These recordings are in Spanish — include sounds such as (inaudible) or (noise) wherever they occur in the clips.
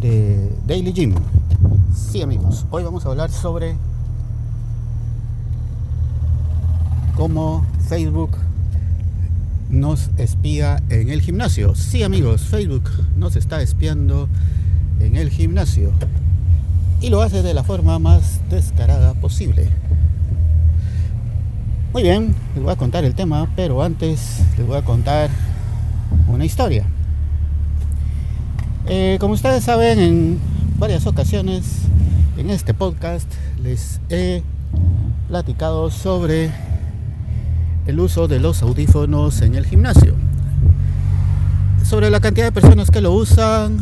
de Daily Gym. Sí amigos, hoy vamos a hablar sobre cómo Facebook nos espía en el gimnasio. Sí amigos, Facebook nos está espiando en el gimnasio y lo hace de la forma más descarada posible. Muy bien, les voy a contar el tema, pero antes les voy a contar una historia. Eh, como ustedes saben, en varias ocasiones en este podcast les he platicado sobre el uso de los audífonos en el gimnasio. Sobre la cantidad de personas que lo usan,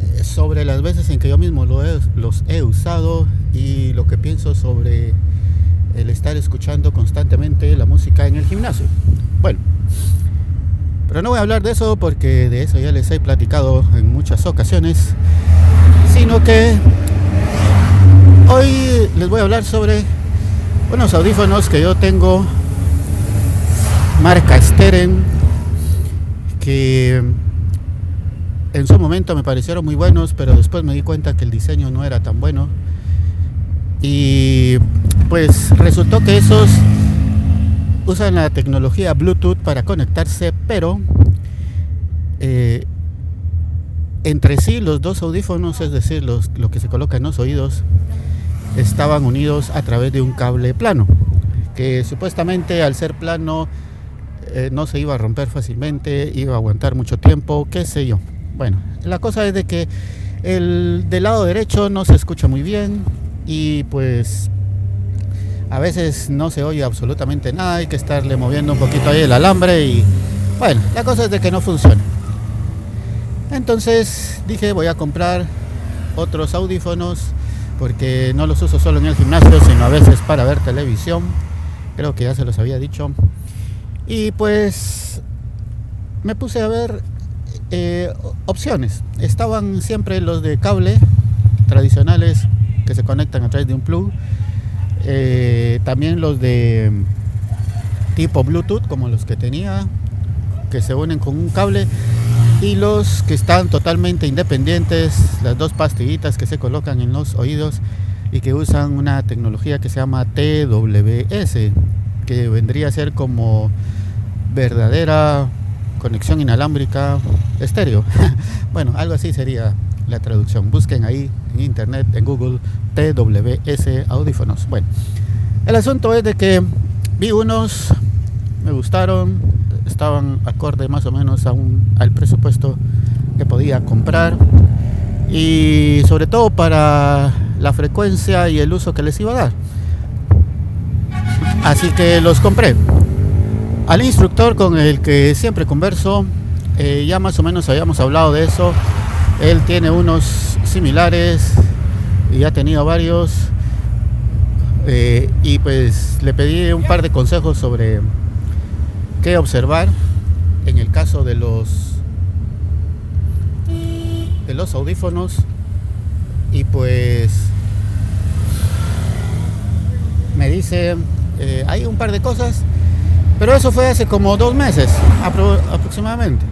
eh, sobre las veces en que yo mismo los he usado y lo que pienso sobre el estar escuchando constantemente la música en el gimnasio. Bueno, pero no voy a hablar de eso porque de eso ya les he platicado en muchas ocasiones, sino que hoy les voy a hablar sobre unos audífonos que yo tengo marca Steren que en su momento me parecieron muy buenos, pero después me di cuenta que el diseño no era tan bueno. Y pues resultó que esos usan la tecnología Bluetooth para conectarse, pero eh, entre sí los dos audífonos, es decir, los, lo que se coloca en los oídos, estaban unidos a través de un cable plano, que supuestamente al ser plano eh, no se iba a romper fácilmente, iba a aguantar mucho tiempo, qué sé yo. Bueno, la cosa es de que el del lado derecho no se escucha muy bien y pues a veces no se oye absolutamente nada, hay que estarle moviendo un poquito ahí el alambre y bueno, la cosa es de que no funciona. Entonces dije voy a comprar otros audífonos porque no los uso solo en el gimnasio, sino a veces para ver televisión. Creo que ya se los había dicho. Y pues me puse a ver eh, opciones. Estaban siempre los de cable tradicionales que se conectan a través de un plug eh, también los de tipo Bluetooth, como los que tenía, que se unen con un cable. Y los que están totalmente independientes, las dos pastillitas que se colocan en los oídos y que usan una tecnología que se llama TWS, que vendría a ser como verdadera conexión inalámbrica estéreo. (laughs) bueno, algo así sería la traducción. Busquen ahí en internet, en Google, TWS audífonos. Bueno, el asunto es de que vi unos, me gustaron, estaban acorde más o menos a un, al presupuesto que podía comprar y sobre todo para la frecuencia y el uso que les iba a dar. Así que los compré. Al instructor con el que siempre converso, eh, ya más o menos habíamos hablado de eso. Él tiene unos similares y ha tenido varios. Eh, y pues le pedí un par de consejos sobre qué observar en el caso de los de los audífonos y pues me dice eh, hay un par de cosas pero eso fue hace como dos meses aproximadamente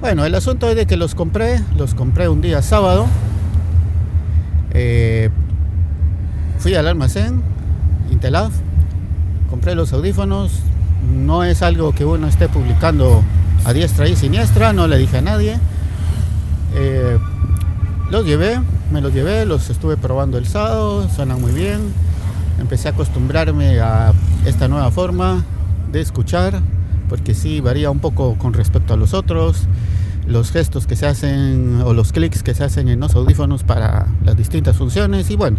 bueno el asunto es de que los compré los compré un día sábado eh, fui al almacén, Intelaf, compré los audífonos. No es algo que uno esté publicando a diestra y siniestra, no le dije a nadie. Eh, los llevé, me los llevé, los estuve probando el sábado, suenan muy bien. Empecé a acostumbrarme a esta nueva forma de escuchar, porque sí varía un poco con respecto a los otros los gestos que se hacen o los clics que se hacen en los audífonos para las distintas funciones. Y bueno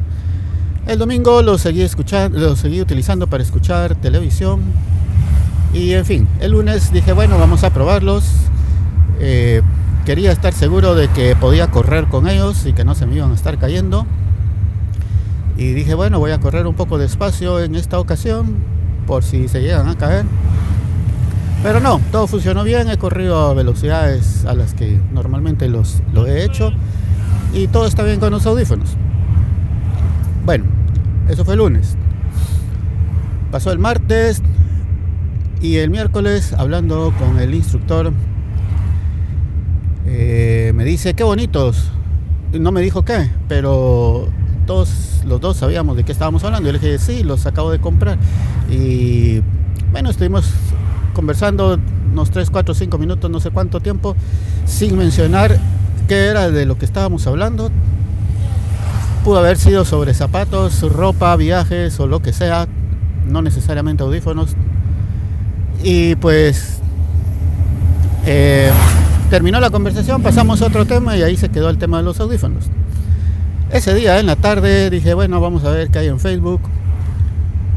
el domingo lo seguí seguí utilizando para escuchar televisión. Y en fin el lunes dije bueno vamos a probarlos eh, quería estar seguro de que podía correr con ellos y que no se me iban a estar cayendo. Y dije bueno voy a correr un poco despacio en esta ocasión por si se llegan a caer pero no, todo funcionó bien, he corrido a velocidades a las que normalmente los, lo he hecho y todo está bien con los audífonos. Bueno, eso fue el lunes. Pasó el martes y el miércoles hablando con el instructor eh, me dice, qué bonitos. No me dijo qué, pero todos los dos sabíamos de qué estábamos hablando. Yo le dije, sí, los acabo de comprar. Y bueno, estuvimos conversando unos 3, 4, 5 minutos, no sé cuánto tiempo, sin mencionar qué era de lo que estábamos hablando. Pudo haber sido sobre zapatos, ropa, viajes o lo que sea, no necesariamente audífonos. Y pues eh, terminó la conversación, pasamos a otro tema y ahí se quedó el tema de los audífonos. Ese día en la tarde dije, bueno, vamos a ver qué hay en Facebook.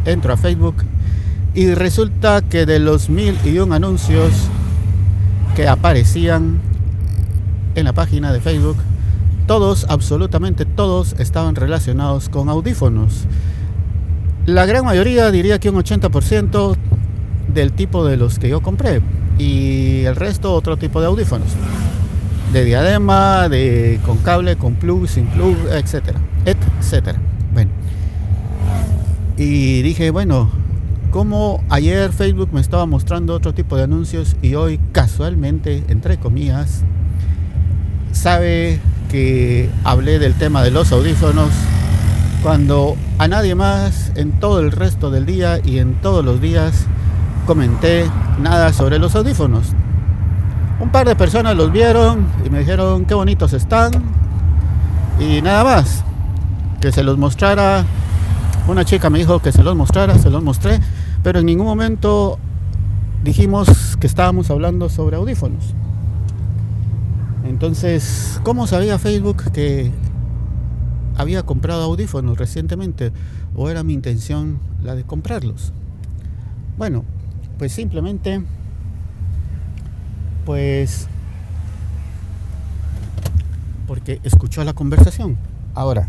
Entro a Facebook y resulta que de los mil y un anuncios que aparecían en la página de Facebook, todos, absolutamente todos, estaban relacionados con audífonos. La gran mayoría, diría que un 80% del tipo de los que yo compré y el resto otro tipo de audífonos. De diadema, de con cable, con plug, sin plug, etcétera, etcétera. Bueno. Y dije, bueno, como ayer Facebook me estaba mostrando otro tipo de anuncios y hoy casualmente, entre comillas, sabe que hablé del tema de los audífonos cuando a nadie más en todo el resto del día y en todos los días comenté nada sobre los audífonos. Un par de personas los vieron y me dijeron qué bonitos están y nada más. Que se los mostrara. Una chica me dijo que se los mostrara, se los mostré, pero en ningún momento dijimos que estábamos hablando sobre audífonos. Entonces, ¿cómo sabía Facebook que había comprado audífonos recientemente? ¿O era mi intención la de comprarlos? Bueno, pues simplemente, pues, porque escuchó la conversación. Ahora,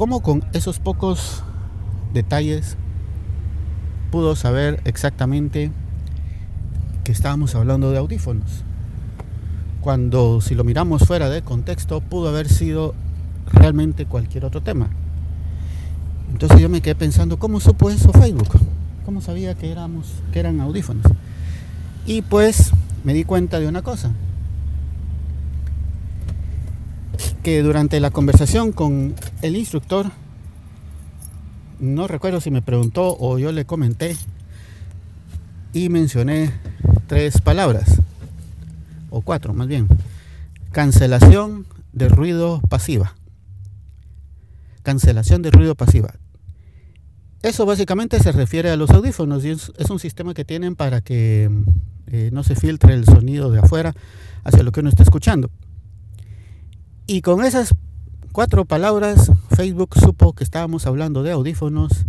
¿cómo con esos pocos detalles pudo saber exactamente que estábamos hablando de audífonos? Cuando si lo miramos fuera de contexto pudo haber sido realmente cualquier otro tema. Entonces yo me quedé pensando, ¿cómo supo eso Facebook? ¿Cómo sabía que, éramos, que eran audífonos? Y pues me di cuenta de una cosa. Que durante la conversación con el instructor, no recuerdo si me preguntó o yo le comenté y mencioné tres palabras, o cuatro más bien. Cancelación de ruido pasiva. Cancelación de ruido pasiva. Eso básicamente se refiere a los audífonos y es, un sistema que tienen para que eh, no se filtre el sonido de afuera hacia lo que uno está escuchando. Y con esas cuatro palabras, Facebook supo que estábamos hablando de audífonos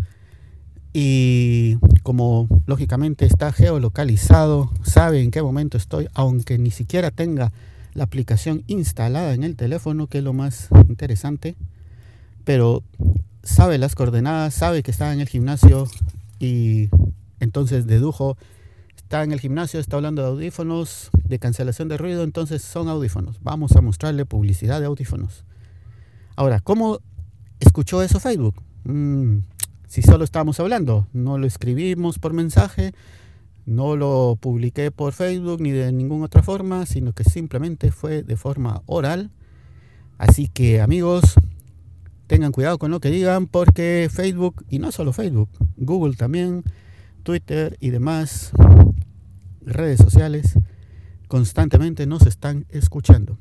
y como lógicamente está geolocalizado, sabe en qué momento estoy, aunque ni siquiera tenga la aplicación instalada en el teléfono, que es lo más interesante, pero sabe las coordenadas, sabe que está en el gimnasio y entonces dedujo, está en el gimnasio, está hablando de audífonos, de cancelación de ruido, entonces son audífonos. Vamos a mostrarle publicidad de audífonos. Ahora, ¿cómo escuchó eso Facebook? Mm, si solo estábamos hablando, no lo escribimos por mensaje, no lo publiqué por Facebook ni de ninguna otra forma, sino que simplemente fue de forma oral. Así que amigos, tengan cuidado con lo que digan porque Facebook, y no solo Facebook, Google también, Twitter y demás redes sociales constantemente nos están escuchando.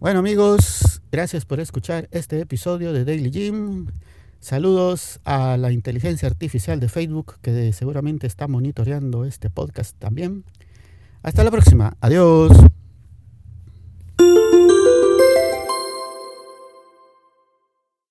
Bueno amigos, gracias por escuchar este episodio de Daily Gym. Saludos a la inteligencia artificial de Facebook que seguramente está monitoreando este podcast también. Hasta la próxima. Adiós.